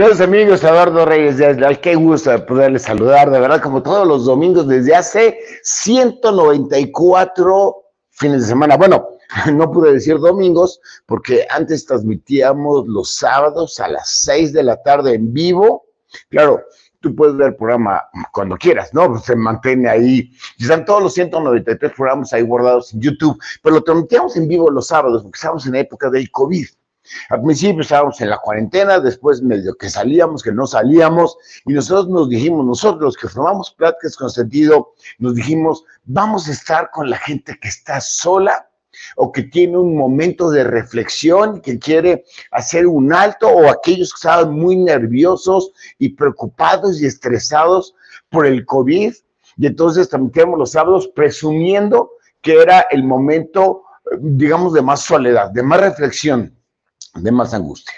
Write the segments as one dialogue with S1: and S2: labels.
S1: Queridos amigos, Eduardo Reyes de qué gusto poderles saludar, de verdad, como todos los domingos desde hace 194 fines de semana. Bueno, no pude decir domingos porque antes transmitíamos los sábados a las 6 de la tarde en vivo. Claro, tú puedes ver el programa cuando quieras, ¿no? Se mantiene ahí. Están todos los 193 programas ahí guardados en YouTube, pero lo transmitíamos en vivo los sábados porque estamos en la época del COVID. Al principio estábamos en la cuarentena, después medio que salíamos, que no salíamos, y nosotros nos dijimos, nosotros los que formamos pláticas con sentido, nos dijimos, vamos a estar con la gente que está sola o que tiene un momento de reflexión, que quiere hacer un alto, o aquellos que estaban muy nerviosos y preocupados y estresados por el COVID. Y entonces transmitíamos los sábados presumiendo que era el momento, digamos, de más soledad, de más reflexión de más angustia.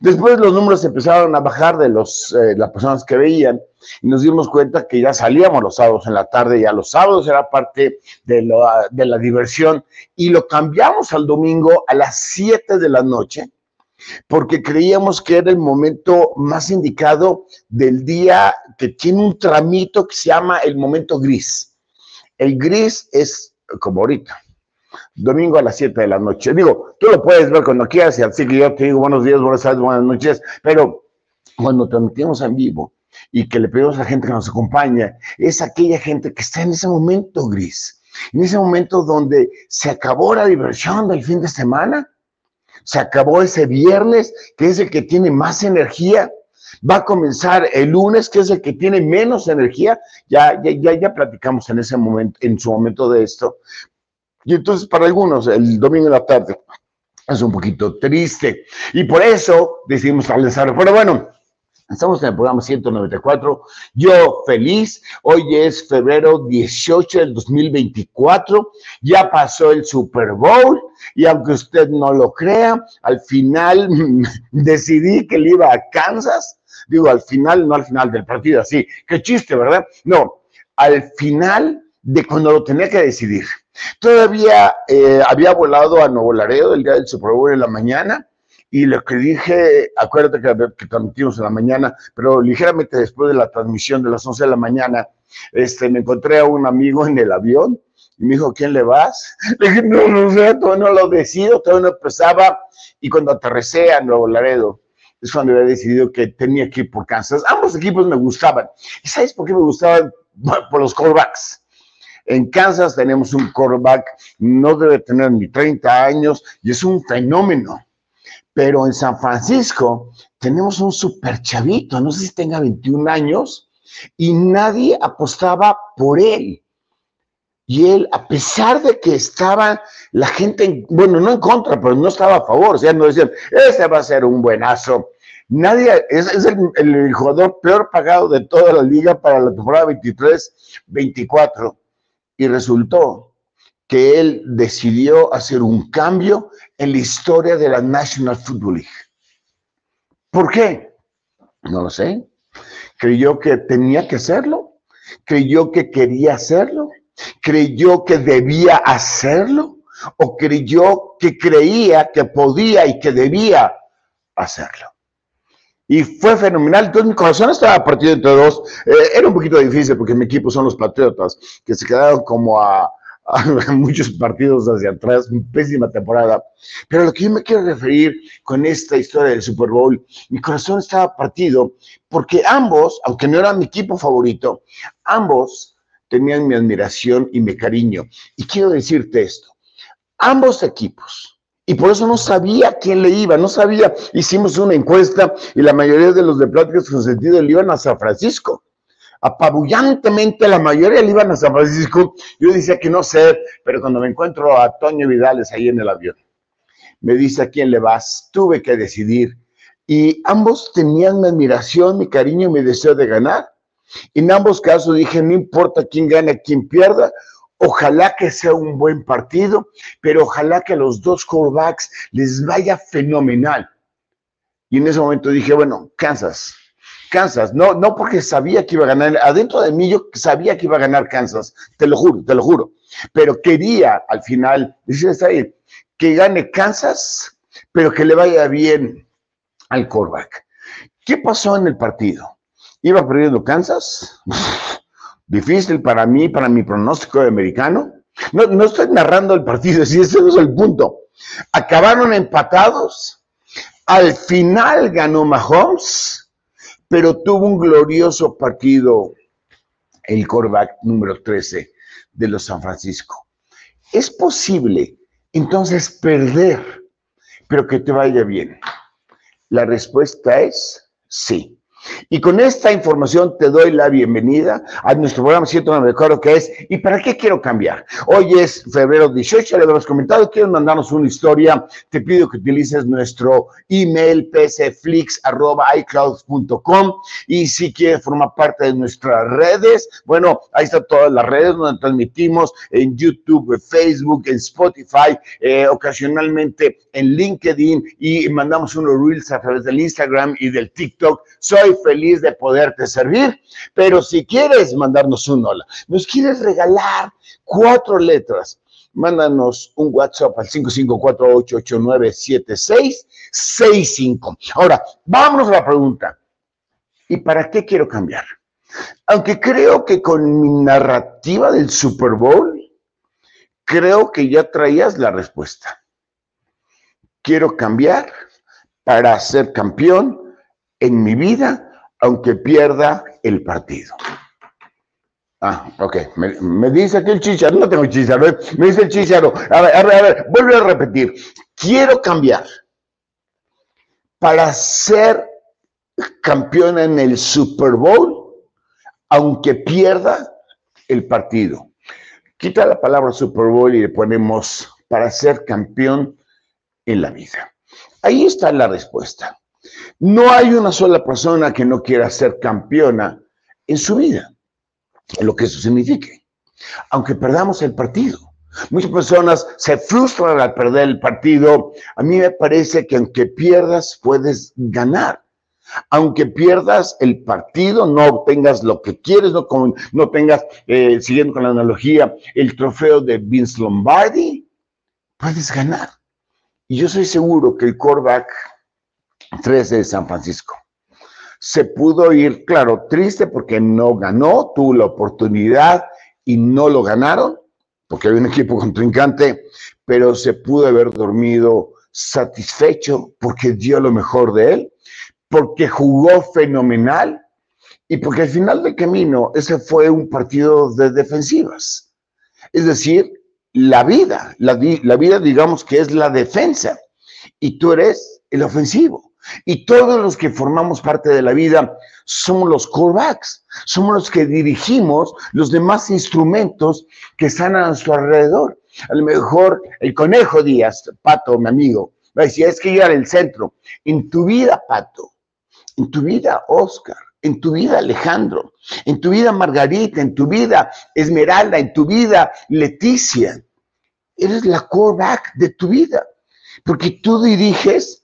S1: Después los números empezaron a bajar de los, eh, las personas que veían y nos dimos cuenta que ya salíamos los sábados en la tarde, ya los sábados era parte de, de la diversión y lo cambiamos al domingo a las 7 de la noche porque creíamos que era el momento más indicado del día que tiene un tramito que se llama el momento gris. El gris es como ahorita, domingo a las 7 de la noche. Digo, tú lo puedes ver cuando quieras, y así que yo te digo buenos días, buenas tardes, buenas noches, pero cuando transmitimos en vivo y que le pedimos a la gente que nos acompaña, es aquella gente que está en ese momento gris, en ese momento donde se acabó la diversión del fin de semana, se acabó ese viernes, que es el que tiene más energía, va a comenzar el lunes, que es el que tiene menos energía. Ya, ya, ya, ya platicamos en ese momento, en su momento de esto. Y entonces para algunos el domingo en la tarde es un poquito triste. Y por eso decidimos realizarlo. Pero bueno, Estamos en el programa 194. Yo feliz. Hoy es febrero 18 del 2024. Ya pasó el Super Bowl. Y aunque usted no lo crea, al final decidí que le iba a Kansas. Digo, al final, no al final del partido, así. Qué chiste, ¿verdad? No, al final de cuando lo tenía que decidir. Todavía eh, había volado a Nuevo Laredo el día del Super Bowl en la mañana y lo que dije, acuérdate que, que, transmitimos en la mañana, pero ligeramente después de la transmisión de las 11 de la mañana, este, me encontré a un amigo en el avión y me dijo, ¿quién le vas? Le dije, no, no sé, todavía no lo decido, todavía no empezaba. Y cuando aterricé a Nuevo Laredo, es cuando había decidido que tenía que ir por Kansas. Ambos equipos me gustaban. ¿Y sabes por qué me gustaban? Por los callbacks en Kansas tenemos un quarterback, no debe tener ni 30 años y es un fenómeno. Pero en San Francisco tenemos un super chavito, no sé si tenga 21 años, y nadie apostaba por él. Y él, a pesar de que estaba la gente, bueno, no en contra, pero no estaba a favor, o sea, no decían, ese va a ser un buenazo. Nadie, es, es el, jugador peor pagado de toda la liga para la temporada 23-24 y resultó que él decidió hacer un cambio en la historia de la National Football League. ¿Por qué? No lo sé. Creyó que tenía que hacerlo, creyó que quería hacerlo, creyó que debía hacerlo o creyó que creía que podía y que debía hacerlo. Y fue fenomenal. Entonces mi corazón estaba partido entre dos. Eh, era un poquito difícil porque mi equipo son los Patriotas, que se quedaron como a, a muchos partidos hacia atrás, pésima temporada. Pero lo que yo me quiero referir con esta historia del Super Bowl, mi corazón estaba partido porque ambos, aunque no era mi equipo favorito, ambos tenían mi admiración y mi cariño. Y quiero decirte esto, ambos equipos y por eso no sabía quién le iba, no sabía. Hicimos una encuesta y la mayoría de los de pláticas con sentido le iban a San Francisco. Apabullantemente la mayoría le iban a San Francisco. Yo decía que no sé, pero cuando me encuentro a Toño Vidales ahí en el avión, me dice a quién le vas. Tuve que decidir. Y ambos tenían mi admiración, mi cariño y mi deseo de ganar. En ambos casos dije, no importa quién gane, quién pierda, Ojalá que sea un buen partido, pero ojalá que a los dos quarterbacks les vaya fenomenal. Y en ese momento dije, bueno, Kansas, Kansas, no, no porque sabía que iba a ganar, adentro de mí yo sabía que iba a ganar Kansas, te lo juro, te lo juro, pero quería al final, dice ahí, que gane Kansas, pero que le vaya bien al quarterback. ¿Qué pasó en el partido? ¿Iba perdiendo Kansas? Difícil para mí, para mi pronóstico de americano. No, no estoy narrando el partido, si ese no es el punto. Acabaron empatados. Al final ganó Mahomes, pero tuvo un glorioso partido el quarterback número 13 de los San Francisco. Es posible entonces perder, pero que te vaya bien. La respuesta es sí. Y con esta información te doy la bienvenida a nuestro programa recuerdo que es ¿Y para qué quiero cambiar? Hoy es febrero 18, le hemos comentado, quieren mandarnos una historia, te pido que utilices nuestro email psflix.icloud.com y si quieres formar parte de nuestras redes, bueno, ahí están todas las redes donde transmitimos en YouTube, Facebook, en Spotify, eh, ocasionalmente en LinkedIn y mandamos unos reels a través del Instagram y del TikTok. Soy feliz de poderte servir, pero si quieres mandarnos un hola, nos quieres regalar cuatro letras, mándanos un WhatsApp al 5548897665. Ahora, vámonos a la pregunta. ¿Y para qué quiero cambiar? Aunque creo que con mi narrativa del Super Bowl, creo que ya traías la respuesta. Quiero cambiar para ser campeón en mi vida, aunque pierda el partido. Ah, ok. Me, dice aquí el chicharo, no tengo chicharo, ¿eh? me dice el chicharo. A ver, a ver, a ver, vuelve a repetir. Quiero cambiar para ser campeón en el Super Bowl, aunque pierda el partido. Quita la palabra Super Bowl y le ponemos para ser campeón en la vida. Ahí está la respuesta. No hay una sola persona que no quiera ser campeona en su vida, lo que eso signifique, aunque perdamos el partido. Muchas personas se frustran al perder el partido. A mí me parece que aunque pierdas, puedes ganar. Aunque pierdas el partido, no obtengas lo que quieres, no, no tengas, eh, siguiendo con la analogía, el trofeo de Vince Lombardi, puedes ganar. Y yo soy seguro que el quarterback 13 de San Francisco. Se pudo ir, claro, triste porque no ganó, tuvo la oportunidad y no lo ganaron, porque había un equipo contrincante, pero se pudo haber dormido satisfecho porque dio lo mejor de él, porque jugó fenomenal y porque al final del camino ese fue un partido de defensivas. Es decir, la vida, la, la vida digamos que es la defensa y tú eres el ofensivo. Y todos los que formamos parte de la vida somos los callbacks, somos los que dirigimos los demás instrumentos que están a nuestro alrededor. A lo mejor el conejo Díaz, Pato, mi amigo, va a decir, es que yo el centro. En tu vida, Pato, en tu vida, Oscar, en tu vida, Alejandro, en tu vida, Margarita, en tu vida, Esmeralda, en tu vida, Leticia, eres la callback de tu vida, porque tú diriges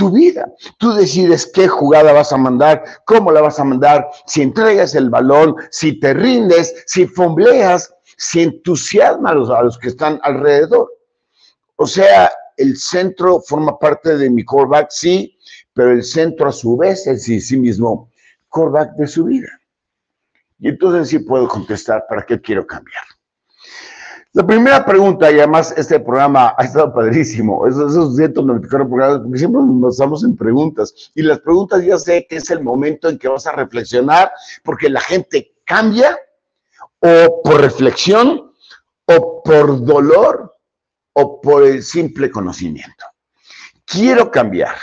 S1: tu vida. Tú decides qué jugada vas a mandar, cómo la vas a mandar, si entregas el balón, si te rindes, si fombleas, si entusiasmas a los, que están alrededor. O sea, el centro forma parte de mi coreback, sí, pero el centro a su vez es sí, sí mismo coreback de su vida. Y entonces sí puedo contestar para qué quiero cambiar. La primera pregunta, y además este programa ha estado padrísimo, esos, esos 194 programas, porque siempre nos basamos en preguntas. Y las preguntas ya sé que es el momento en que vas a reflexionar, porque la gente cambia o por reflexión, o por dolor, o por el simple conocimiento. Quiero cambiar.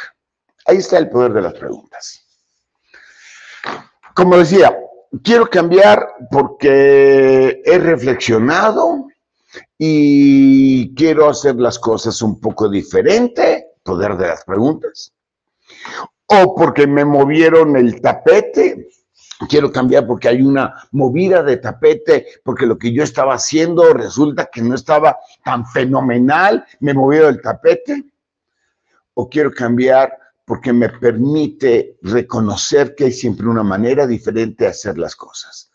S1: Ahí está el poder de las preguntas. Como decía, quiero cambiar porque he reflexionado, y quiero hacer las cosas un poco diferente, poder de las preguntas, o porque me movieron el tapete, quiero cambiar porque hay una movida de tapete, porque lo que yo estaba haciendo resulta que no estaba tan fenomenal, me movieron el tapete, o quiero cambiar porque me permite reconocer que hay siempre una manera diferente de hacer las cosas.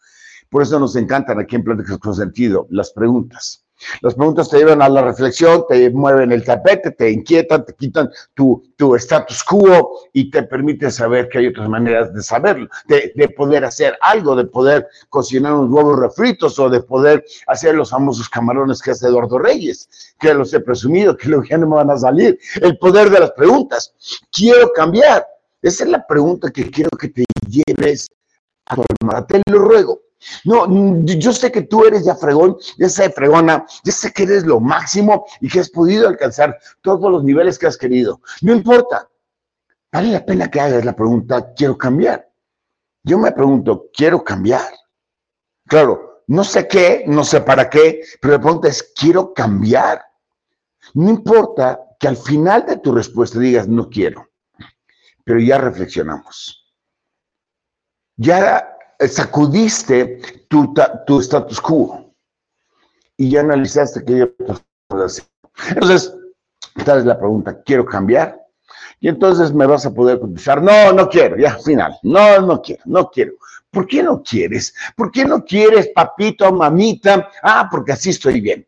S1: Por eso nos encantan aquí en Pláticas con Sentido las preguntas Las preguntas te llevan a la reflexión, te mueven el tapete, te inquietan, te quitan tu, tu status quo y te permiten saber que hay otras maneras de saberlo, de, de, poder hacer algo, de poder cocinar unos huevos refritos o de poder hacer los famosos camarones que hace Eduardo Reyes, que los he presumido, que luego ya no me van a salir. El poder de las preguntas. Quiero cambiar. Esa es la pregunta que quiero que te lleves a tu alma. Te lo ruego. No, yo sé que tú eres ya fregón, ya sé fregona, ya sé que eres lo máximo y que has podido alcanzar todos los niveles que has querido. No importa. Vale la pena que hagas la pregunta, quiero cambiar. Yo me pregunto, ¿quiero cambiar? Claro, no sé qué, no sé para qué, pero la pregunta es, ¿quiero cambiar? No importa que al final de tu respuesta digas, no quiero, pero ya reflexionamos. Ya sacudiste tu, tu status quo y ya analizaste que yo Entonces, tal es la pregunta, ¿quiero cambiar? Y entonces me vas a poder contestar, no, no quiero, ya, final, no, no quiero, no quiero. ¿Por qué no quieres? ¿Por qué no quieres, papito, mamita? Ah, porque así estoy bien.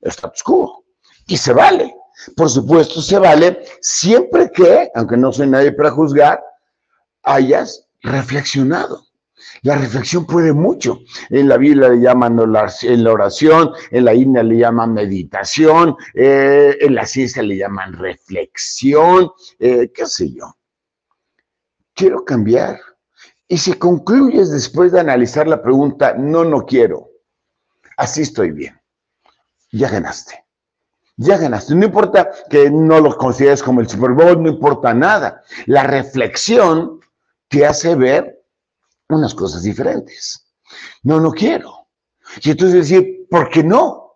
S1: Status quo. Y se vale. Por supuesto, se vale siempre que, aunque no soy nadie para juzgar, hayas reflexionado. La reflexión puede mucho. En la Biblia le llaman en la oración, en la India le llaman meditación, eh, en la ciencia le llaman reflexión, eh, qué sé yo. Quiero cambiar. Y si concluyes después de analizar la pregunta, no, no quiero, así estoy bien, ya ganaste. Ya ganaste. No importa que no lo consideres como el Super Bowl, no importa nada. La reflexión te hace ver unas cosas diferentes. No, no quiero. Y entonces decir, ¿por qué no?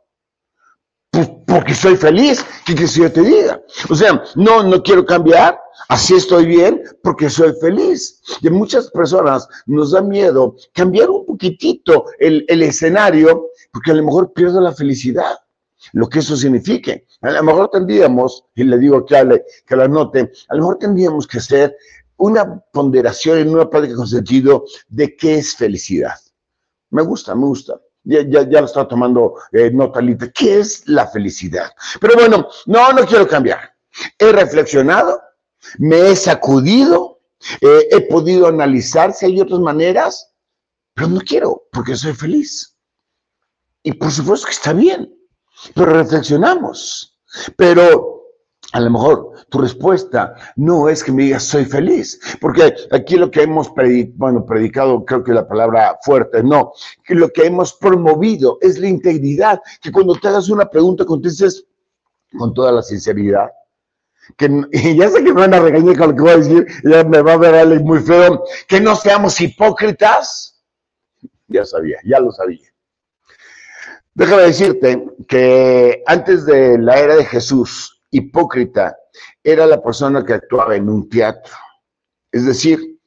S1: Pues porque soy feliz, ¿qué que yo te diga? O sea, no, no quiero cambiar, así estoy bien, porque soy feliz. Y muchas personas nos da miedo cambiar un poquitito el, el escenario, porque a lo mejor pierdo la felicidad lo que eso signifique. A lo mejor tendríamos, y le digo que, que la note, a lo mejor tendríamos que hacer una ponderación en una práctica con sentido de qué es felicidad. Me gusta, me gusta. Ya, ya, ya lo estaba tomando eh, nota, Lita. ¿Qué es la felicidad? Pero bueno, no, no quiero cambiar. He reflexionado, me he sacudido, eh, he podido analizar si hay otras maneras, pero no quiero porque soy feliz. Y por supuesto que está bien, pero reflexionamos. Pero a lo mejor tu respuesta no es que me digas soy feliz, porque aquí lo que hemos predicado, creo que la palabra fuerte, no, que lo que hemos promovido es la integridad, que cuando te hagas una pregunta contestes con toda la sinceridad. Que, y ya sé que me van a regañar con lo que voy a decir, ya me va a ver alguien muy feo, que no seamos hipócritas. Ya sabía, ya lo sabía. Déjame decirte que antes de la era de Jesús, hipócrita era la persona que actuaba en un teatro. Es decir,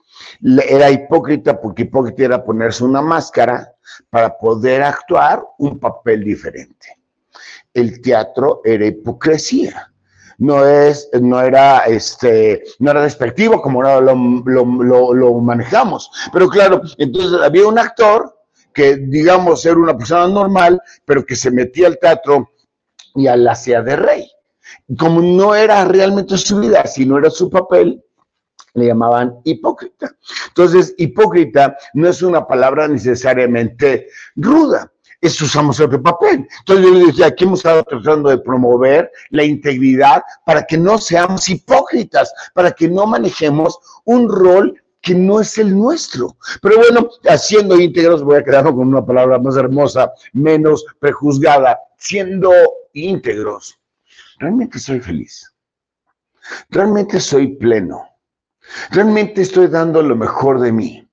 S1: era hipócrita porque hipócrita era ponerse una máscara para poder actuar un papel diferente. El teatro era hipocresía. No, es, no, era, este, no era despectivo como ahora lo, lo, lo manejamos. Pero claro, entonces había un actor que, digamos, era una persona normal, pero que se metía al teatro y al hacía de rey como no era realmente su vida, sino era su papel, le llamaban hipócrita. Entonces, hipócrita no es una palabra necesariamente ruda, es usamos otro papel. Entonces yo le decía, aquí hemos estado tratando de promover la integridad para que no seamos hipócritas, para que no manejemos un rol que no es el nuestro. Pero bueno, haciendo íntegros, voy a quedarme con una palabra más hermosa, menos prejuzgada, siendo íntegros realmente soy feliz. Realmente soy pleno. Realmente estoy dando lo mejor de mí.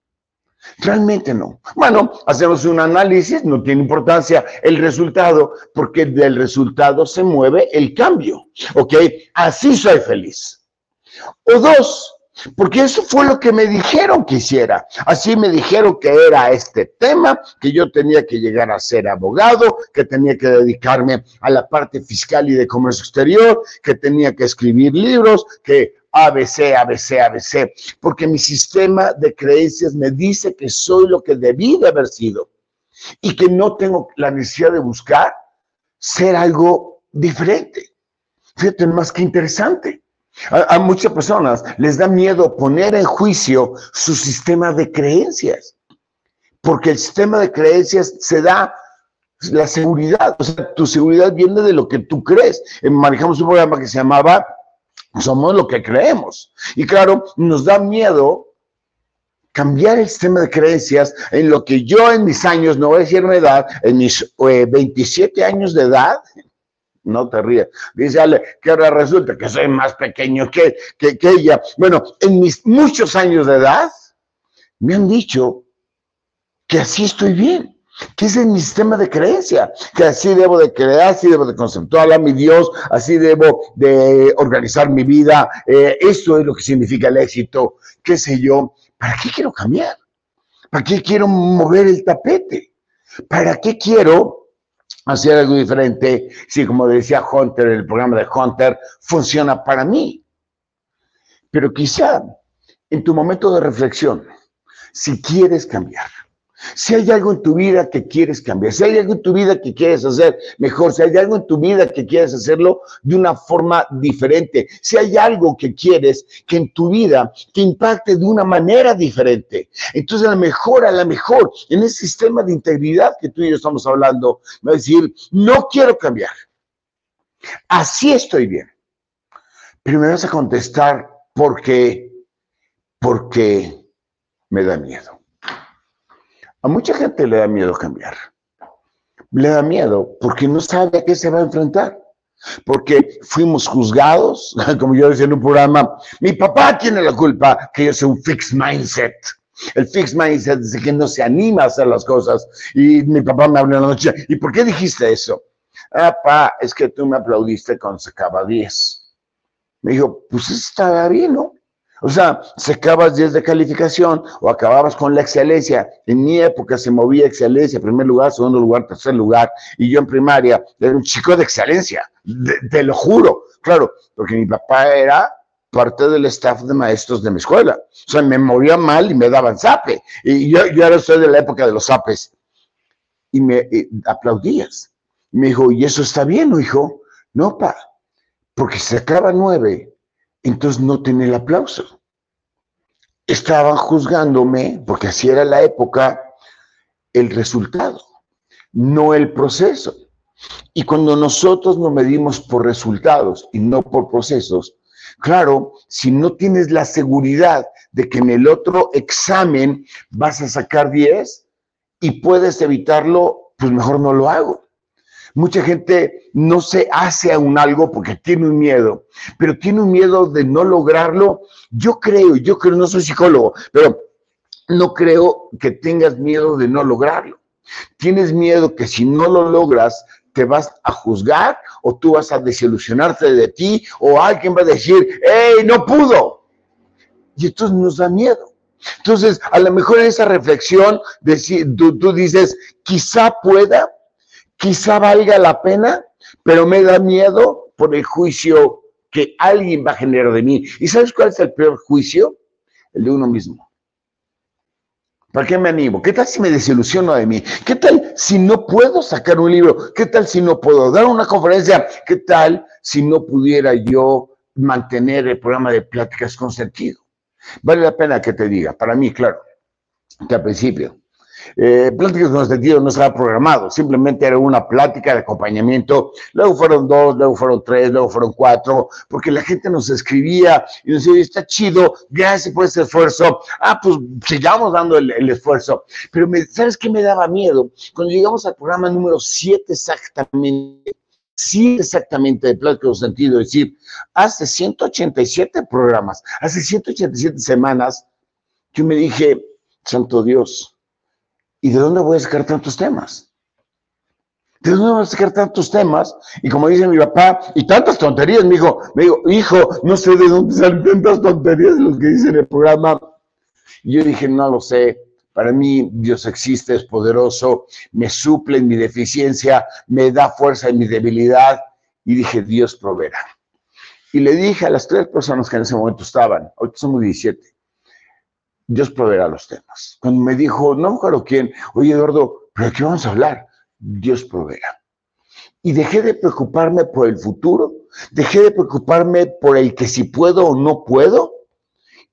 S1: Realmente no. Bueno, hacemos un análisis, no tiene importancia el resultado, porque del resultado se mueve el cambio. ¿Ok? Así soy feliz. O dos, porque eso fue lo que me dijeron que hiciera. Así me dijeron que era este tema, que yo tenía que llegar a ser abogado, que tenía que dedicarme a la parte fiscal y de comercio exterior, que tenía que escribir libros, que ABC, ABC, ABC, porque mi sistema de creencias me dice que soy lo que debí de haber sido y que no tengo la necesidad de buscar ser algo diferente. Fíjate, más que interesante. A, muchas personas les da miedo poner en juicio su sistema de creencias, porque el sistema de creencias se da la seguridad, o sea, tu seguridad viene de lo que tú crees. Eh, manejamos un programa que se llamaba Somos lo que creemos. Y claro, nos da miedo cambiar el sistema de creencias en lo que yo en mis años, no voy a decir mi edad, en mis 27 eh, años de edad, no te rías. Dice Ale, que ahora resulta que soy más pequeño que, que, ella. Bueno, en mis muchos años de edad, me han dicho que así estoy bien, que ese es mi sistema de creencia, que así debo de crear, así debo de conceptuar a mi Dios, así debo de organizar mi vida. Eh, esto es lo que significa el éxito, qué sé yo. ¿Para qué quiero cambiar? ¿Para qué quiero mover el tapete? ¿Para qué quiero hacer algo diferente, si como decía Hunter, el programa de Hunter funciona para mí. Pero quizá en tu momento de reflexión, si quieres cambiar, si hay algo en tu vida que quieres cambiar, si hay algo en tu vida que quieres hacer mejor, si hay algo en tu vida que quieres hacerlo de una forma diferente, si hay algo que quieres que en tu vida te impacte de una manera diferente, entonces a lo mejor, a lo mejor, en ese sistema de integridad que tú y yo estamos hablando, va a decir, no quiero cambiar. Así estoy bien. Pero me vas a contestar porque, porque me da miedo. A mucha gente le da miedo cambiar. Le da miedo porque no sabe a qué se va a enfrentar. Porque fuimos juzgados, como yo decía en un programa, mi papá tiene la culpa que yo soy un fixed mindset. El fixed mindset dice que no se anima a hacer las cosas. Y mi papá me habló en la noche, ¿y por qué dijiste eso? Ah, pa, es que tú me aplaudiste cuando sacaba 10. Me dijo, pues estaba bien, ¿no? O sea, sacabas 10 de calificación o acababas con la excelencia. En mi época se movía excelencia, primer lugar, segundo lugar, tercer lugar. Y yo en primaria era un chico de excelencia, te lo juro. Claro, porque mi papá era parte del staff de maestros de mi escuela. O sea, me moría mal y me daban zape. Y yo, yo ahora soy de la época de los zapes. Y me aplaudías. me dijo, ¿y eso está bien, hijo? No, pa, porque se acaba nueve entonces no tenía el aplauso. Estaban juzgándome, porque así era la época, el resultado, no el proceso. Y cuando nosotros nos medimos por resultados y no por procesos, claro, si no tienes la seguridad de que en el otro examen vas a sacar 10 y puedes evitarlo, pues mejor no lo hago. Mucha gente no se hace a un algo porque tiene un miedo, pero tiene un miedo de no lograrlo. Yo creo, yo creo, no soy psicólogo, pero no creo que tengas miedo de no lograrlo. Tienes miedo que si no lo logras, te vas a juzgar o tú vas a desilusionarte de ti o alguien va a decir, ¡hey, no pudo! Y esto nos da miedo. Entonces, a lo mejor en esa reflexión, tú, tú dices, quizá pueda, quizá valga la pena, pero me da miedo por el juicio que alguien va a generar de mí. ¿Y sabes cuál es el peor juicio? El de uno mismo. ¿Para qué me animo? ¿Qué tal si me desilusiono de mí? ¿Qué tal si no puedo sacar un libro? ¿Qué tal si no puedo dar una conferencia? ¿Qué tal si no pudiera yo mantener el programa de pláticas con sentido? Vale la pena que te diga, para mí, claro, que al principio eh, pláticas con sentido no estaba programado, simplemente era una plática de acompañamiento. Luego fueron dos, luego fueron tres, luego fueron cuatro, porque la gente nos escribía y nos decía, está chido, gracias por ese esfuerzo. Ah, pues sigamos dando el, esfuerzo. Pero me, ¿sabes qué me daba miedo? Cuando llegamos al programa número siete exactamente, sí exactamente de plática con sentido, es decir, hace 187 programas, hace 187 semanas, yo me dije, santo Dios, ¿Y de dónde voy a sacar tantos temas? ¿De dónde voy a sacar tantos temas? Y como dice mi papá, y tantas tonterías, me dijo, me dijo, hijo, no sé de dónde salen tantas tonterías los que dicen el programa. Y yo dije, no lo sé. Para mí Dios existe, es poderoso, me suple en mi deficiencia, me da fuerza en mi debilidad. Y dije, Dios proveerá. Y le dije a las tres personas que en ese momento estaban, hoy somos 17, Dios proveerá los temas. Cuando me dijo, no acuerdo quién, oye Eduardo, ¿pero de qué vamos a hablar? Dios proveerá. y dejé de preocuparme por el futuro, dejé de preocuparme por el que si puedo o no puedo,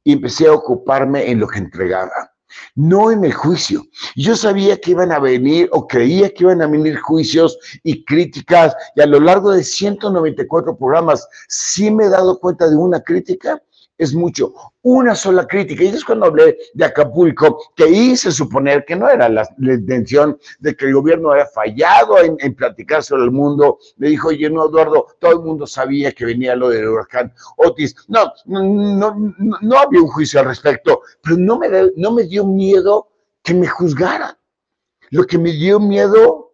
S1: y empecé a ocuparme en lo que entregaba, no en el juicio. Yo sabía que iban a venir o creía que iban a venir juicios y críticas, y a lo largo de 194 programas sí me he dado cuenta de una crítica es mucho. Una sola crítica, y es cuando hablé de Acapulco, que hice suponer que no era la, intención de que el gobierno había fallado en, platicar sobre el mundo. Me dijo, oye, no, Eduardo, todo el mundo sabía que venía lo del huracán Otis. No, no, había un juicio al respecto, pero no me, no me dio miedo que me juzgaran. Lo que me dio miedo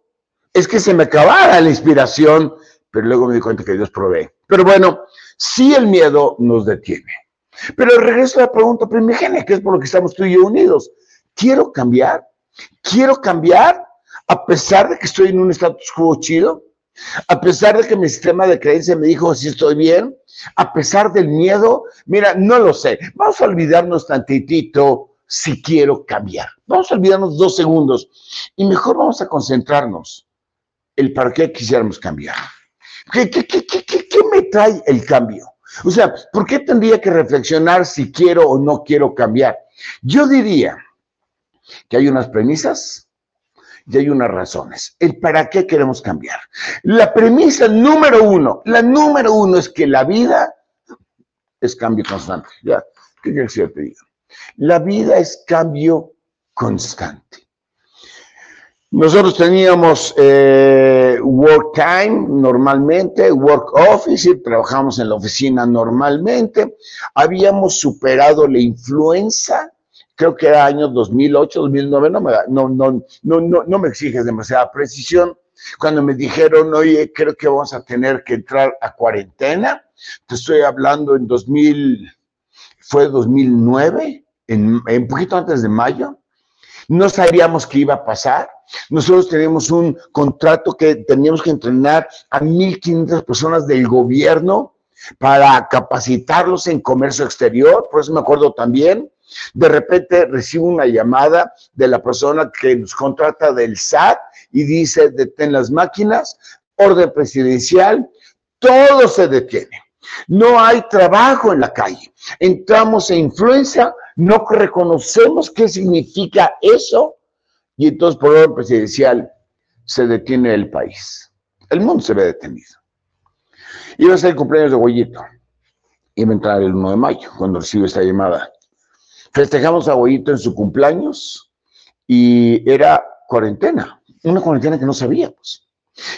S1: es que se me acabara la inspiración, pero luego me di cuenta que Dios provee. Pero bueno, si el miedo nos detiene. Pero regreso a la pregunta primigenia, que es por lo que estamos tú y yo unidos. ¿Quiero cambiar? ¿Quiero cambiar a pesar de que estoy en un status quo chido? A pesar de que mi sistema de creencia me dijo si estoy bien, a pesar del miedo, mira, no lo sé. Vamos a olvidarnos tantitito si quiero cambiar. Vamos a olvidarnos dos segundos y mejor vamos a concentrarnos el para qué quisiéramos cambiar. ¿Qué, me trae el cambio? O sea, ¿por qué tendría que reflexionar si quiero o no quiero cambiar? Yo diría que hay unas premisas y hay unas razones. El para qué queremos cambiar. La premisa número uno, la número uno es que la vida es cambio constante. Ya, ¿qué quieres que? La vida es cambio constante. Nosotros teníamos eh, work time normalmente, work office, trabajamos en la oficina normalmente. Habíamos superado la influenza, creo que era año 2008, 2009, no me, no, no, no, no me exiges demasiada precisión. Cuando me dijeron, oye, creo que vamos a tener que entrar a cuarentena, te estoy hablando en 2000, fue 2009, en, un poquito antes de mayo, no sabíamos qué iba a pasar. Nosotros teníamos un contrato que teníamos que entrenar a 1.500 personas del gobierno para capacitarlos en comercio exterior, por eso me acuerdo también. De repente recibo una llamada de la persona que nos contrata del SAT y dice, detén las máquinas, orden presidencial, todo se detiene. No hay trabajo en la calle. Entramos en influencia, no reconocemos qué significa eso y entonces por orden presidencial se detiene el país. El mundo se ve detenido. Iba a ser el cumpleaños de Goyito. Iba a entrar el 1 de mayo cuando recibe esta llamada. Festejamos a Goyito en su cumpleaños y era cuarentena, una cuarentena que no sabíamos.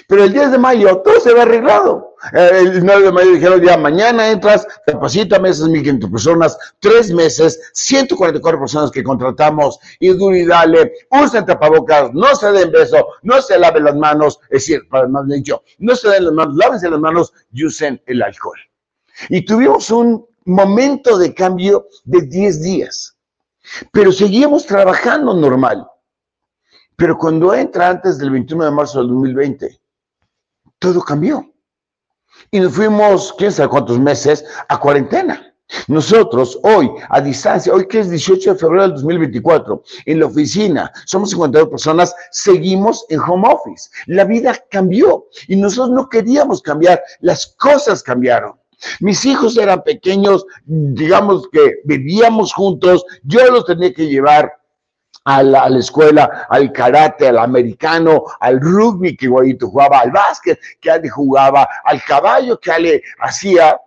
S1: Pero el 10 de mayo todo se ve arreglado. El 9 de mayo dijeron, ya mañana entras, capacítame esas 1.500 personas, tres meses, 144 personas que contratamos y duro y dale, usen tapabocas, no se den beso, no se laven las manos, es decir, para más dicho, no se den las manos, lávense las manos y usen el alcohol. Y tuvimos un momento de cambio de 10 días, pero seguíamos trabajando normal. Pero cuando entra antes del 21 de marzo del 2020, todo cambió. Y nos fuimos, quién sabe cuántos meses, a cuarentena. Nosotros hoy, a distancia, hoy que es 18 de febrero del 2024, en la oficina, somos 52 personas, seguimos en home office. La vida cambió y nosotros no queríamos cambiar, las cosas cambiaron. Mis hijos eran pequeños, digamos que vivíamos juntos, yo los tenía que llevar a la, escuela, al karate, al americano, al rugby que Guayito jugaba, al básquet que Ale jugaba, al caballo que Ale hacía.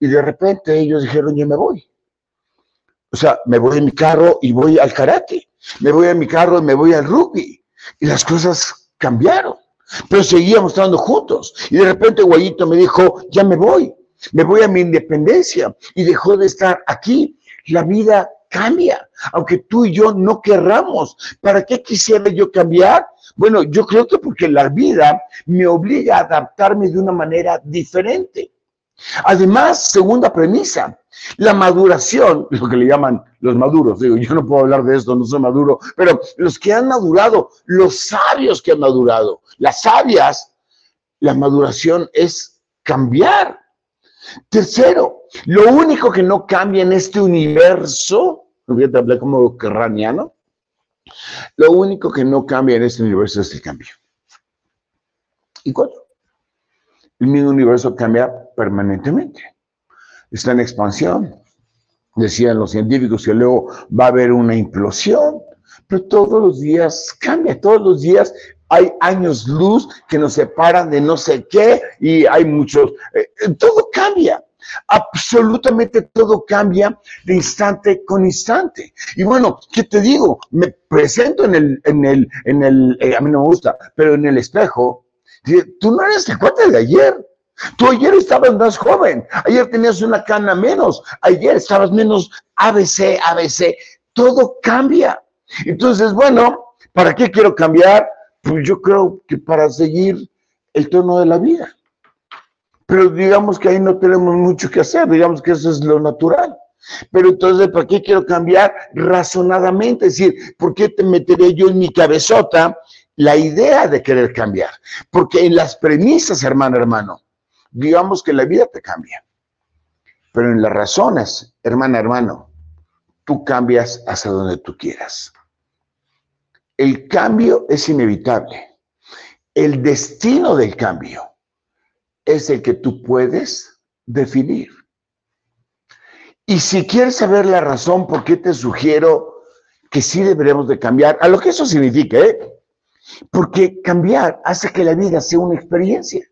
S1: Y de repente ellos dijeron, yo me voy. O sea, me voy en mi carro y voy al karate. Me voy en mi carro y me voy al rugby. Y las cosas cambiaron. Pero seguíamos estando juntos. Y de repente Guayito me dijo, ya me voy. Me voy a mi independencia. Y dejó de estar aquí. La vida cambia, aunque tú y yo no querramos. ¿Para qué quisiera yo cambiar? Bueno, yo creo que porque la vida me obliga a adaptarme de una manera diferente. Además, segunda premisa, la maduración, lo que le llaman los maduros, digo, yo no puedo hablar de esto, no soy maduro, pero los que han madurado, los sabios que han madurado, las sabias, la maduración es cambiar. Tercero, lo único que no cambia en este universo te hablé como kerraniano. Lo único que no cambia en este universo es el cambio. ¿Y cuatro? El mismo universo cambia permanentemente. Está en expansión. Decían los científicos que luego va a haber una implosión, pero todos los días cambia, todos los días hay años luz que nos separan de no sé qué y hay muchos, eh, todo cambia. Absolutamente todo cambia de instante con instante. Y bueno, ¿qué te digo? Me presento en el, en el, en el, eh, a mí no me gusta, pero en el espejo, tú no eres el cuate de ayer. Tú ayer estabas más joven, ayer tenías una cana menos, ayer estabas menos ABC, ABC, todo cambia. Entonces, bueno, ¿para qué quiero cambiar? Pues yo creo que para seguir el tono de la vida. Pero digamos que ahí no tenemos mucho que hacer, digamos que eso es lo natural. Pero entonces, ¿para qué quiero cambiar? Razonadamente, es decir, ¿por qué te meteré yo en mi cabezota la idea de querer cambiar? Porque en las premisas, hermano, hermano, digamos que la vida te cambia. Pero en las razones, hermana, hermano, tú cambias hacia donde tú quieras. El cambio es inevitable. El destino del cambio es el que tú puedes definir. Y si quieres saber la razón por qué te sugiero que sí deberemos de cambiar, a lo que eso significa, ¿eh? Porque cambiar hace que la vida sea una experiencia.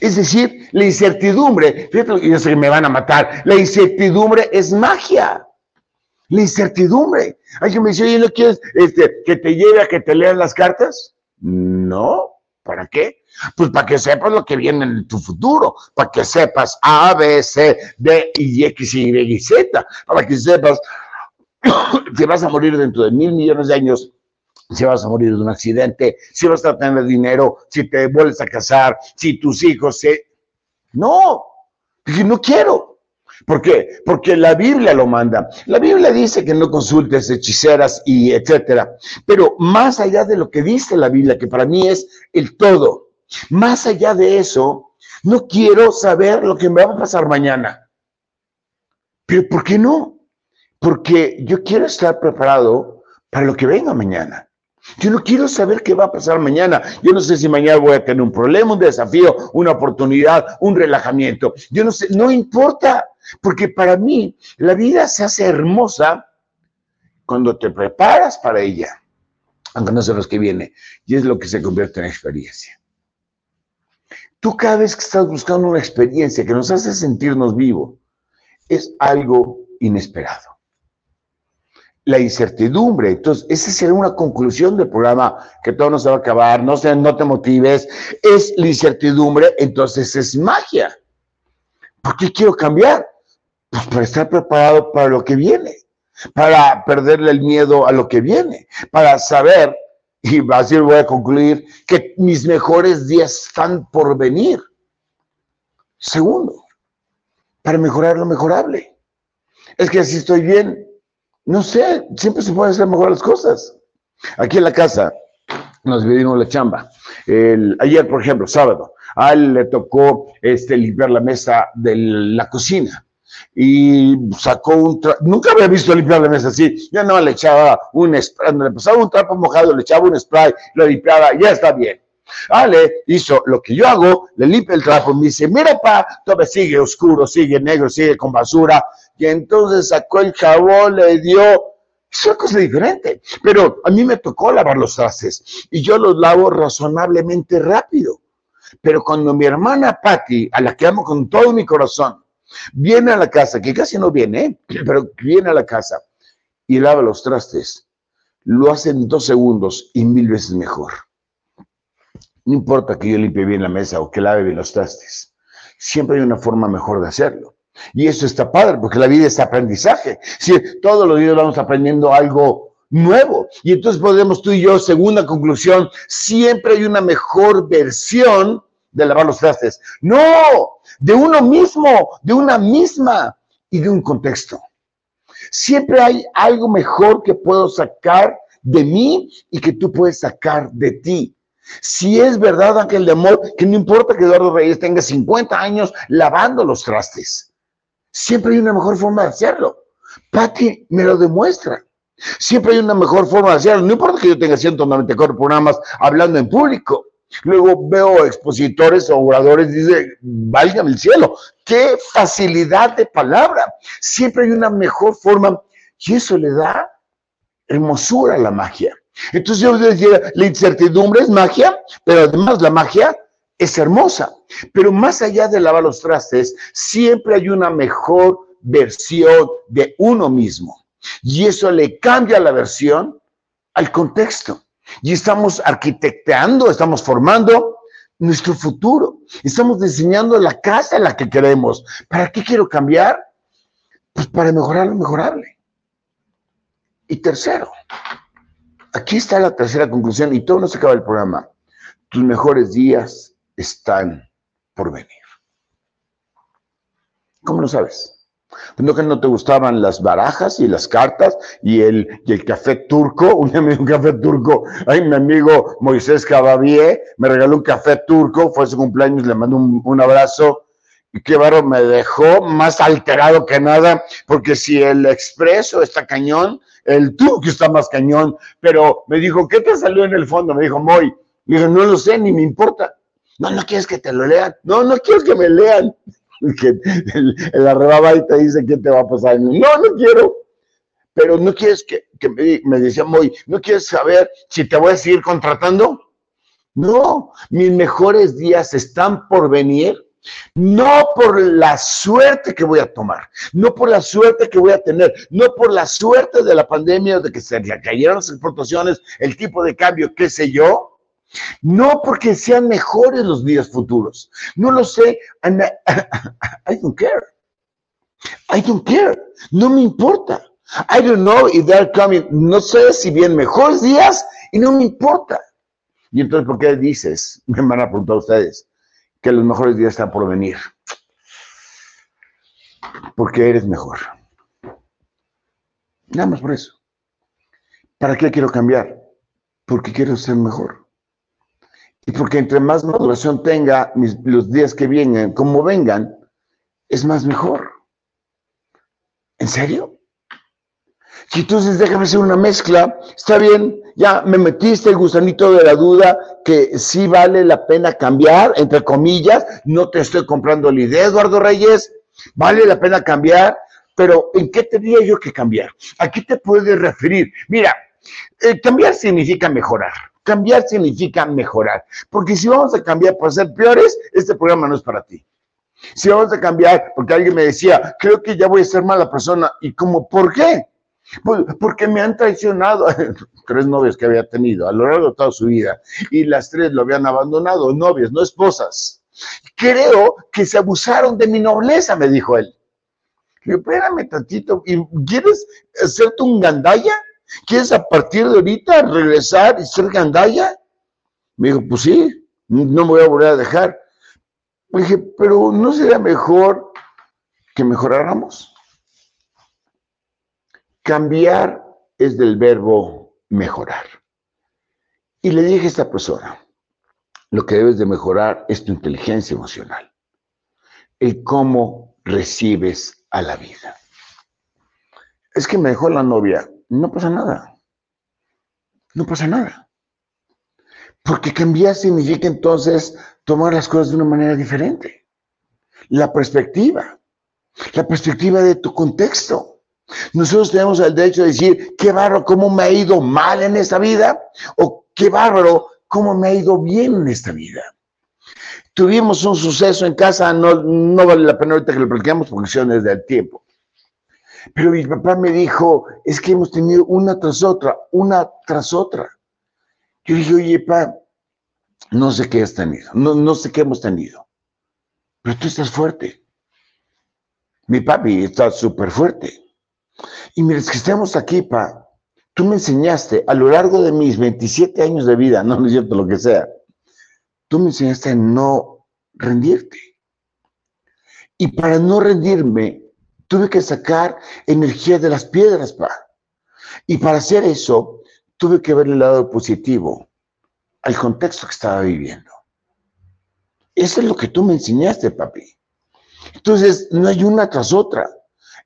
S1: Es decir, la incertidumbre, fíjate, yo sé que me van a matar, la incertidumbre es magia. La incertidumbre. Alguien me dice, oye, ¿no quieres este, que te lleve a que te lean las cartas? No, ¿para qué? Pues para que sepas lo que viene en tu futuro, para que sepas A, B, C, D, y X, Y y Z, para que sepas que vas a morir dentro de mil millones de años si vas a morir de un accidente, si vas a tener dinero, si te vuelves a casar, si tus hijos se... No, dije, no quiero. ¿Por qué? Porque la Biblia lo manda. La Biblia dice que no consultes hechiceras y etcétera. Pero más allá de lo que dice la Biblia, que para mí es el todo, más allá de eso, no quiero saber lo que me va a pasar mañana. Pero ¿por qué no? Porque yo quiero estar preparado para lo que venga mañana. Yo no quiero saber qué va a pasar mañana. Yo no sé si mañana voy a tener un problema, un desafío, una oportunidad, un relajamiento. Yo no sé, no importa, porque para mí la vida se hace hermosa cuando te preparas para ella, aunque no sabes qué viene, y es lo que se convierte en experiencia. Tú cada vez que estás buscando una experiencia que nos hace sentirnos vivos, es algo inesperado la incertidumbre. Entonces, esa será una conclusión del programa, que todo no se va a acabar, no, se, no te motives, es la incertidumbre, entonces es magia. ¿Por qué quiero cambiar? Pues para estar preparado para lo que viene, para perderle el miedo a lo que viene, para saber, y así voy a concluir, que mis mejores días están por venir. Segundo, para mejorar lo mejorable. Es que si estoy bien, no sé, siempre se pueden hacer mejor las cosas. Aquí en la casa nos dividimos la chamba. El, ayer, por ejemplo, sábado, a él le tocó este, limpiar la mesa de la cocina y sacó un trapo, nunca había visto limpiar la mesa así, yo no le echaba un spray, le pasaba un trapo mojado, le echaba un spray, lo limpiaba, ya está bien. Ale hizo lo que yo hago, le limpia el trapo, me dice, mira pa, todavía sigue oscuro, sigue negro, sigue con basura, y entonces sacó el jabón, le dio, es una cosa diferente, pero a mí me tocó lavar los trastes, y yo los lavo razonablemente rápido, pero cuando mi hermana Patty, a la que amo con todo mi corazón, viene a la casa, que casi no viene, pero viene a la casa y lava los trastes, lo hace en dos segundos y mil veces mejor. No importa que yo limpie bien la mesa o que lave bien los trastes. Siempre hay una forma mejor de hacerlo. Y eso está padre, porque la vida es aprendizaje. Si todos los días vamos aprendiendo algo nuevo. Y entonces podemos tú y yo, segunda conclusión, siempre hay una mejor versión de lavar los trastes. No, de uno mismo, de una misma y de un contexto. Siempre hay algo mejor que puedo sacar de mí y que tú puedes sacar de ti. Si es verdad, Ángel de Amor, que no importa que Eduardo Reyes tenga 50 años lavando los trastes, siempre hay una mejor forma de hacerlo. Patti me lo demuestra. Siempre hay una mejor forma de hacerlo. No importa que yo tenga 194 programas hablando en público. Luego veo expositores o oradores, dice, válgame el cielo, qué facilidad de palabra. Siempre hay una mejor forma y eso le da hermosura a la magia. Entonces yo decía, la incertidumbre es magia, pero además la magia es hermosa. Pero más allá de lavar los trastes, siempre hay una mejor versión de uno mismo. Y eso le cambia la versión al contexto. Y estamos arquitectando, estamos formando nuestro futuro. Estamos diseñando la casa en la que queremos. ¿Para qué quiero cambiar? Pues para mejorar lo mejorable. Y tercero, aquí está la tercera conclusión y todo no se acaba el programa. Tus mejores días están por venir. ¿Cómo lo sabes? ¿No que no te gustaban las barajas y las cartas y el, el café turco? Un, un café turco. Ay, mi amigo Moisés Cavavier me regaló un café turco, fue su cumpleaños, le mando un, abrazo. Y qué barro me dejó más alterado que nada, porque si el expreso está cañón, el turco está más cañón. Pero me dijo, ¿qué te salió en el fondo? Me dijo, Moy. Dije, no lo sé, ni me importa. No, no quieres que te lo lean. No, no quiero que me lean. que el, y te dice qué te va a pasar. No, no quiero. Pero no quieres que, me, me, decía muy, ¿no quieres saber si te voy a seguir contratando? No, mis mejores días están por venir, no por la suerte que voy a tomar, no por la suerte que voy a tener, no por la suerte de la pandemia, de que se le cayeron las exportaciones, el tipo de cambio, qué sé yo, no porque sean mejores los días futuros. No lo sé. I, don't care. I don't care. No me importa. I don't know if they're coming. No sé si bien mejores días y no me importa. Y entonces, ¿por qué dices? Me van a preguntar ustedes que los mejores días están por venir. Porque eres mejor. Nada más por eso. ¿Para qué quiero cambiar? Porque quiero ser mejor. Y porque entre más maduración tenga los días que vienen, como vengan, es más mejor. ¿En serio? Y entonces déjame hacer una mezcla. Está bien, ya me metiste el gusanito de la duda que sí vale la pena cambiar, entre comillas. No te estoy comprando la idea, Eduardo Reyes. Vale la pena cambiar, pero ¿en qué tendría yo que cambiar? ¿A qué te puedes referir? Mira, eh, cambiar significa mejorar. Cambiar significa mejorar. Porque si vamos a cambiar para ser peores, este programa no es para ti. Si vamos a cambiar, porque alguien me decía, creo que ya voy a ser mala persona. ¿Y cómo? ¿Por qué? Pues porque me han traicionado. Tres novias que había tenido a lo largo de toda su vida. Y las tres lo habían abandonado, novias, no esposas. Creo que se abusaron de mi nobleza, me dijo él. Le digo, espérame tantito, ¿quieres hacerte un gandaya? ¿Quieres a partir de ahorita regresar y ser gandaya? Me dijo, pues sí, no me voy a volver a dejar. Me dije, pero ¿no sería mejor que mejoráramos? Cambiar es del verbo mejorar. Y le dije a esta persona, lo que debes de mejorar es tu inteligencia emocional, el cómo recibes a la vida. Es que me dejó la novia, no pasa nada. No pasa nada. Porque cambiar significa entonces tomar las cosas de una manera diferente. La perspectiva. La perspectiva de tu contexto. Nosotros tenemos el derecho de decir, qué bárbaro, cómo me ha ido mal en esta vida, o qué bárbaro, cómo me ha ido bien en esta vida. Tuvimos un suceso en casa, no, no vale la pena ahorita que lo planteamos porque son desde el tiempo. Pero mi papá me dijo, es que hemos tenido una tras otra, una tras otra. Yo dije, oye, papá, no sé qué has tenido, no, no sé qué hemos tenido, pero tú estás fuerte. Mi papi está súper fuerte. Y mientras que estemos aquí, pa, tú me enseñaste a lo largo de mis 27 años de vida, no, no es cierto lo que sea, tú me enseñaste a no rendirte. Y para no rendirme, tuve que sacar energía de las piedras, pa. Y para hacer eso, tuve que ver el lado positivo al contexto que estaba viviendo. Eso es lo que tú me enseñaste, papi. Entonces, no hay una tras otra.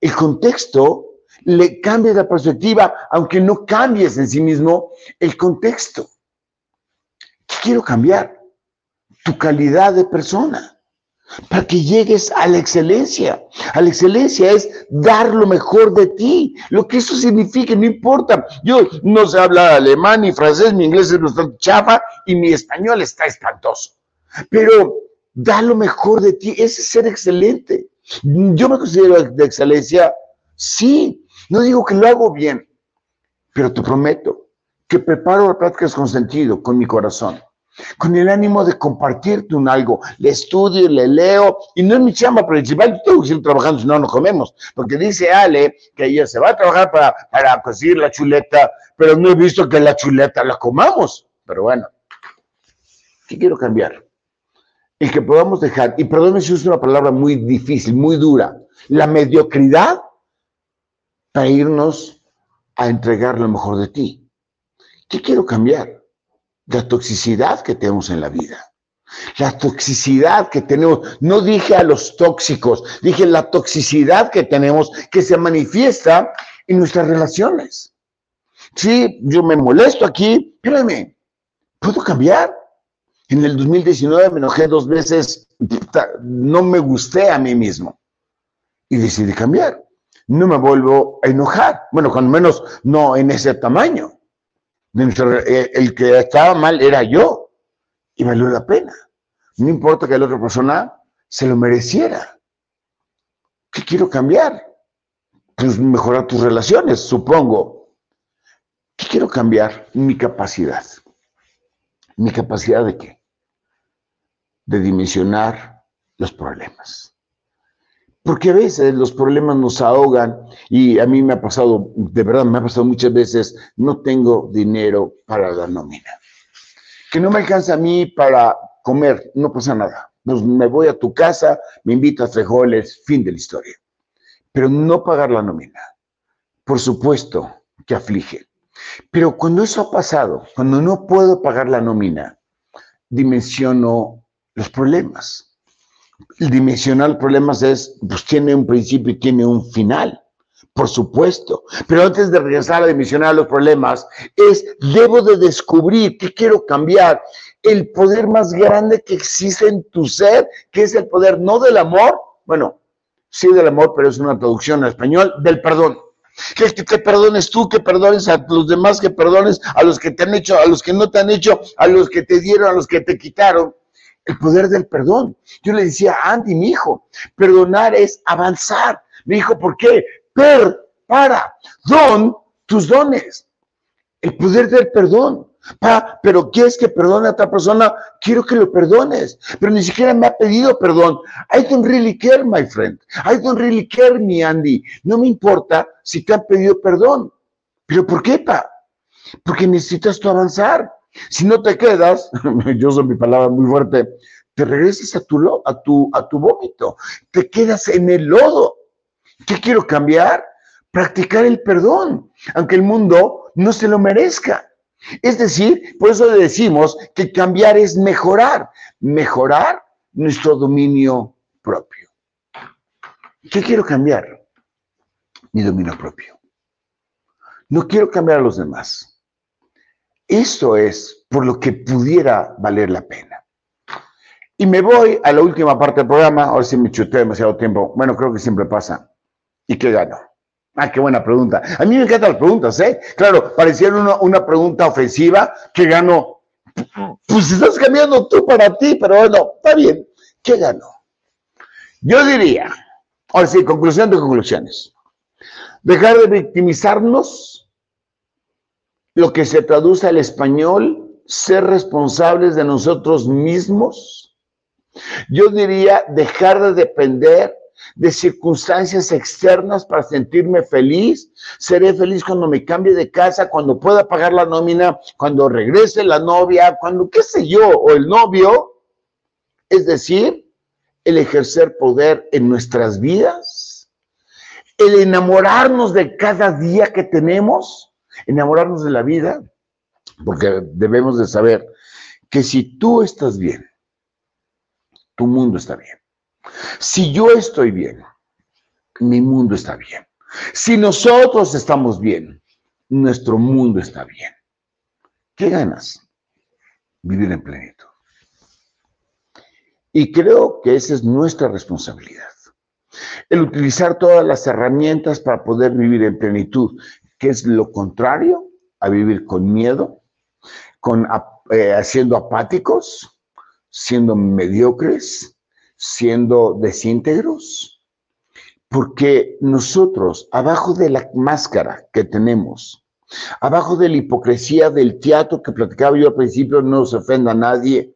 S1: El contexto le cambia la perspectiva, aunque no cambies en sí mismo el contexto. ¿Qué quiero cambiar? tu calidad de persona para que llegues a la excelencia. A la excelencia es dar lo mejor de ti, lo que eso signifique, no importa. Yo no sé hablar alemán ni francés, mi inglés es bastante chafa y mi español está espantoso. Pero da lo mejor de ti, es ser excelente. Yo me considero de excelencia, sí, no digo que lo hago bien, pero te prometo que preparo las prácticas con sentido, con mi corazón con el ánimo de compartirte un algo. Le estudio, le leo, y no es mi chamba principal, yo tengo que seguir trabajando, si no, no comemos. Porque dice Ale que ella se va a trabajar para, para conseguir la chuleta, pero no he visto que la chuleta la comamos. Pero bueno, ¿qué quiero cambiar? El que podamos dejar, y perdón si uso una palabra muy difícil, muy dura, la mediocridad para irnos a entregar lo mejor de ti. ¿Qué quiero cambiar? La toxicidad que tenemos en la vida. La toxicidad que tenemos, no dije a los tóxicos, dije la toxicidad que tenemos que se manifiesta en nuestras relaciones. Sí, yo me molesto aquí, espérame, ¿puedo cambiar? En el 2019 me enojé dos veces, no me gusté a mí mismo y decidí cambiar. No me vuelvo a enojar, bueno, con menos no en ese tamaño. Eh, el que estaba mal era yo y valió la pena. No importa que la otra persona se lo mereciera. ¿Qué quiero cambiar? Pues mejorar tus relaciones, supongo. ¿Qué quiero cambiar? Mi capacidad. ¿Mi capacidad de qué? De dimensionar los problemas. Porque a veces los problemas nos ahogan y a mí me ha pasado, de verdad me ha pasado muchas veces, no tengo dinero para la nómina. Que no me alcanza a mí para comer, no pasa nada. Pues me voy a tu casa, me invitas frijoles, fin de la historia. Pero no pagar la nómina, por supuesto que aflige. Pero cuando eso ha pasado, cuando no puedo pagar la nómina, dimensiono los problemas el dimensional problemas es, pues tiene un principio y tiene un final, por supuesto. Pero antes de regresar a dimensionar los problemas, es, debo de descubrir qué quiero cambiar. El poder más grande que existe en tu ser, que es el poder no del amor, bueno, sí del amor, pero es una traducción al español, del perdón. Que, que, perdones tú, que perdones a los demás, que perdones a los que te han hecho, a los que no te han hecho, a los que te dieron, a los que te quitaron el poder del perdón. Yo le decía a Andy, mi hijo, perdonar es avanzar. Me dijo, ¿por qué? Per, para, don, tus dones. El poder del perdón. Pa, pero ¿quieres que perdone a otra persona? Quiero que lo perdones. Pero ni siquiera me ha pedido perdón. I don't really care, my friend. I don't really care, mi Andy. No me importa si te han pedido perdón. ¿Pero por qué, pa? Porque necesitas tú avanzar. Si no te quedas, yo uso mi palabra muy fuerte, te regresas a tu, a, tu, a tu vómito, te quedas en el lodo. ¿Qué quiero cambiar? Practicar el perdón, aunque el mundo no se lo merezca. Es decir, por eso decimos que cambiar es mejorar, mejorar nuestro dominio propio. ¿Qué quiero cambiar? Mi dominio propio. No quiero cambiar a los demás. Esto es por lo que pudiera valer la pena. Y me voy a la última parte del programa, ahora sí me chuté demasiado tiempo. Bueno, creo que siempre pasa. ¿Y qué gano? Ah, qué buena pregunta. A mí me encantan las preguntas, ¿eh? Claro, parecía una, una pregunta ofensiva. ¿Qué gano? Pues estás cambiando tú para ti, pero bueno, está bien. ¿Qué gano? Yo diría, ahora sí, conclusión de conclusiones. Dejar de victimizarnos lo que se traduce al español, ser responsables de nosotros mismos. Yo diría dejar de depender de circunstancias externas para sentirme feliz. Seré feliz cuando me cambie de casa, cuando pueda pagar la nómina, cuando regrese la novia, cuando qué sé yo, o el novio. Es decir, el ejercer poder en nuestras vidas, el enamorarnos de cada día que tenemos enamorarnos de la vida, porque debemos de saber que si tú estás bien, tu mundo está bien. Si yo estoy bien, mi mundo está bien. Si nosotros estamos bien, nuestro mundo está bien. ¿Qué ganas? Vivir en plenitud. Y creo que esa es nuestra responsabilidad. El utilizar todas las herramientas para poder vivir en plenitud, que es lo contrario a vivir con miedo, con, eh, siendo apáticos, siendo mediocres, siendo desíntegros. Porque nosotros, abajo de la máscara que tenemos, abajo de la hipocresía del teatro que platicaba yo al principio, no se ofenda a nadie,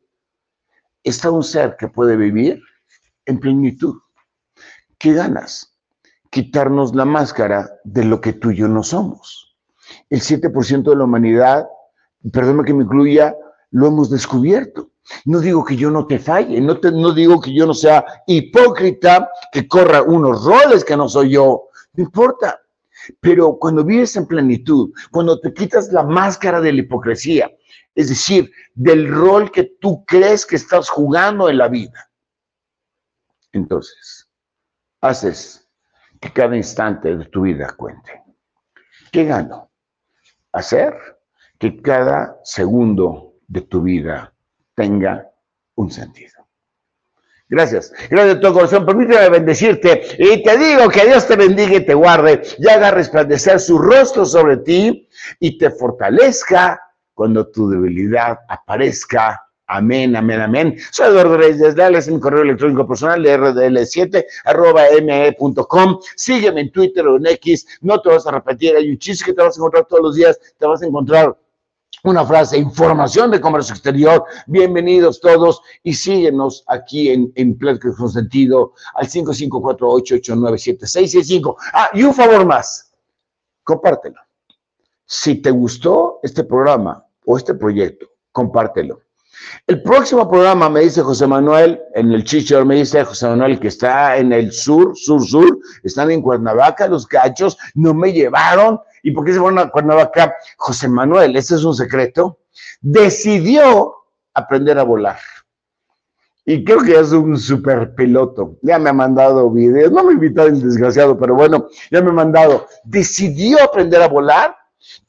S1: está un ser que puede vivir en plenitud. ¿Qué ganas? Quitarnos la máscara de lo que tú y yo no somos. El 7% de la humanidad, perdóname que me incluya, lo hemos descubierto. No digo que yo no te falle, no, no digo que yo no sea hipócrita, que corra unos roles que no soy yo, no importa. Pero cuando vives en plenitud, cuando te quitas la máscara de la hipocresía, es decir, del rol que tú crees que estás jugando en la vida, entonces haces que cada instante de tu vida cuente. ¿Qué gano? Hacer que cada segundo de tu vida tenga un sentido. Gracias. Gracias de todo corazón. Permíteme bendecirte y te digo que Dios te bendiga y te guarde y haga resplandecer su rostro sobre ti y te fortalezca cuando tu debilidad aparezca Amén, amén, amén. Soy Eduardo Reyes Desleal, es mi correo electrónico personal de rdl7 arroba me.com. Sígueme en Twitter o en X, no te vas a repetir, hay un chiste que te vas a encontrar todos los días, te vas a encontrar una frase, información de comercio exterior. Bienvenidos todos y síguenos aquí en, en con Sentido al 5548897665. Ah, y un favor más, compártelo. Si te gustó este programa o este proyecto, compártelo el próximo programa, me dice José Manuel, en el Chichor, me dice José Manuel que está en el sur, sur, sur, están en Cuernavaca, los gachos, no me llevaron. ¿Y por qué se fueron a Cuernavaca? José Manuel, ese es un secreto, decidió aprender a volar. Y creo que es un super piloto. Ya me ha mandado videos, no me invitado el desgraciado, pero bueno, ya me ha mandado. Decidió aprender a volar,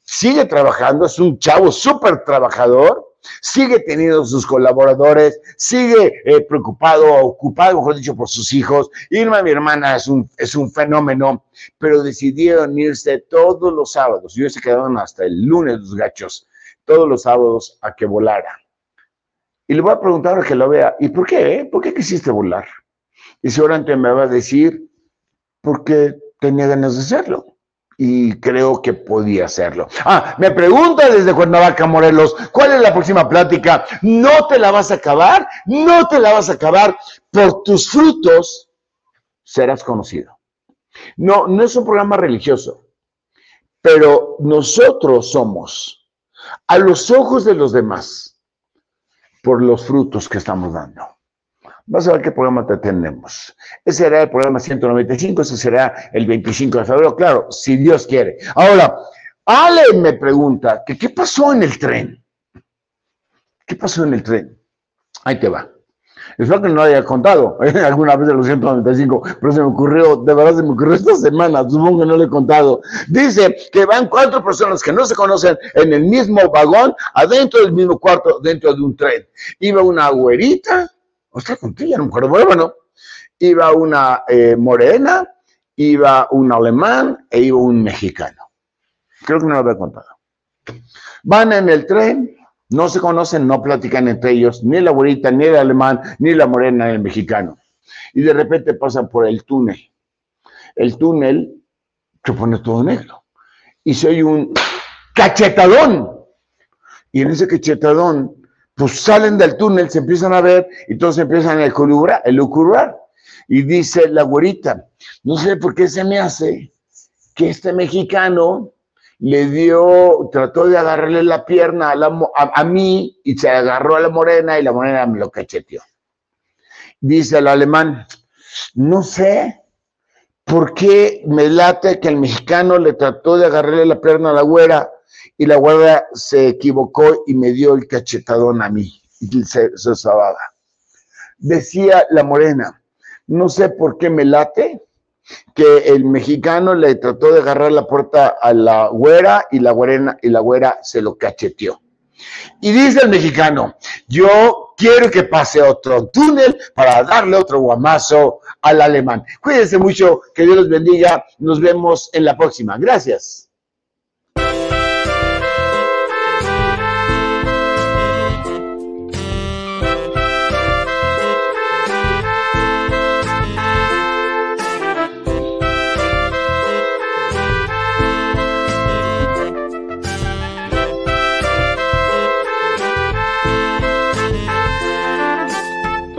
S1: sigue trabajando, es un chavo súper trabajador sigue teniendo sus colaboradores, sigue eh, preocupado, ocupado, mejor dicho, por sus hijos. Irma, mi hermana, es un, es un fenómeno, pero decidieron irse todos los sábados. Ellos se quedaron hasta el lunes, los gachos, todos los sábados a que volara. Y le voy a preguntar a que lo vea, ¿y por qué? Eh? ¿Por qué quisiste volar? Y seguramente me va a decir, porque tenía ganas de hacerlo y creo que podía hacerlo. Ah, me pregunta desde Cuernavaca, Morelos, ¿cuál es la próxima plática? No te la vas a acabar, no te la vas a acabar. Por tus frutos serás conocido. No, no es un programa religioso, pero nosotros somos a los ojos de los demás por los frutos que estamos dando. Vas a ver qué programa te tenemos. Ese será el programa 195, ese será el 25 de febrero, claro, si Dios quiere. Ahora, Ale me pregunta que qué pasó en el tren. ¿Qué pasó en el tren? Ahí te va. Espero que no lo haya contado alguna vez de los 195, pero se me ocurrió, de verdad se me ocurrió esta semana, supongo que no lo he contado. Dice que van cuatro personas que no se conocen en el mismo vagón, adentro del mismo cuarto, dentro de un tren. Iba una güerita, Ostras, contigo, no me acuerdo. Bueno, iba una eh, morena, iba un alemán e iba un mexicano. Creo que no lo había contado. Van en el tren, no se conocen, no platican entre ellos, ni la abuelita, ni el alemán, ni la morena, ni el mexicano. Y de repente pasan por el túnel. El túnel se pone todo negro. Y se oye un cachetadón. Y en ese cachetadón pues salen del túnel, se empiezan a ver y todos empiezan a elucubrar. Y dice la güerita, no sé por qué se me hace que este mexicano le dio, trató de agarrarle la pierna a, a, mí y se agarró a la morena y la morena me lo cacheteó. Dice el alemán, no sé por qué me late que el mexicano le trató de agarrarle la pierna a la güera y la guardia se equivocó y me dio el cachetadón a mí. Y se, se Decía la morena, no sé por qué me late que el mexicano le trató de agarrar la puerta a la güera y la güera, y la güera se lo cacheteó. Y dice el mexicano, yo quiero que pase otro túnel para darle otro guamazo al alemán. Cuídense mucho, que Dios los bendiga. Nos vemos en la próxima. Gracias.